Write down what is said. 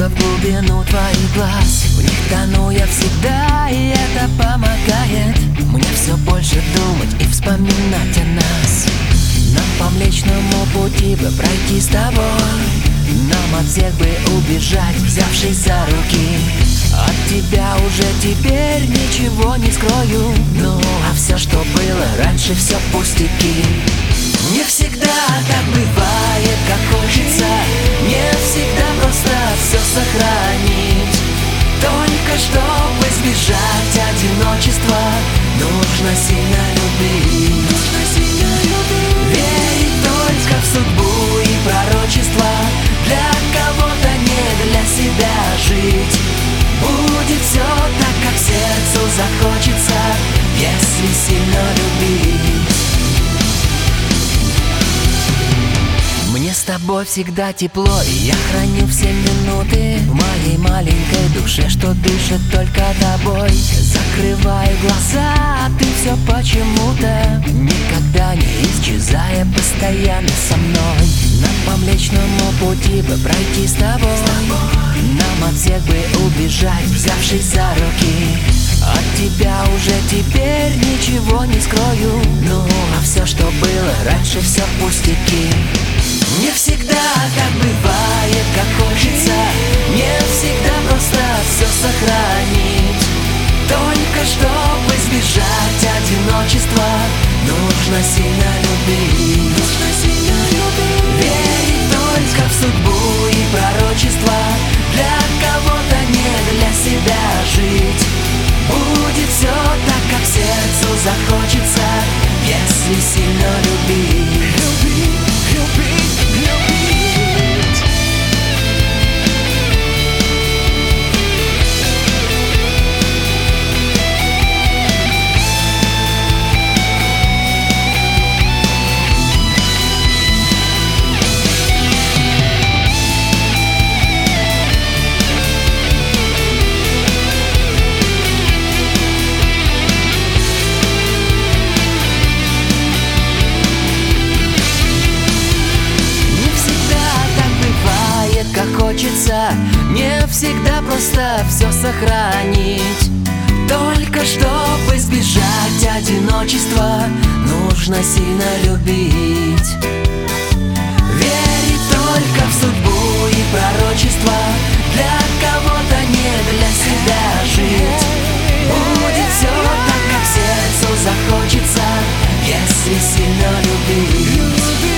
будто в глубину твоих глаз. В них тону я всегда, и это помогает. Мне все больше думать и вспоминать о нас. Нам по Млечному пути бы пройти с тобой. Нам от всех бы убежать, взявшись за руки. От тебя уже теперь ничего не скрою. Ну, а все, что было раньше, все пустяки. Не всегда так бывает, как хочется Нужно сильно любить. Верить только в судьбу и пророчество. Для кого-то не для себя жить. Будет все так, как сердцу захочется Если сильно любить. Мне с тобой всегда тепло И я храню все минуты В моей маленькой душе Что дышит только тобой. Ты все почему-то Никогда не исчезая Постоянно со мной. Нам по Млечному пути бы пройти с тобой. Нам от всех бы убежать Взявшись за руки. От тебя уже теперь ничего не скрою. Ну, а все, что было раньше, все пустяки Нужно сильно любить. Нужно Верить только в судьбу и пророчество. Для кого-то не для себя жить. Будет все так, как сердцу захочется. Если сильно любить хочется Не всегда просто все сохранить. Только чтобы избежать одиночества Нужно сильно любить. Верить только в судьбу и пророчество Для кого-то не для себя жить. Будет все так, как сердцу захочется Если сильно любить.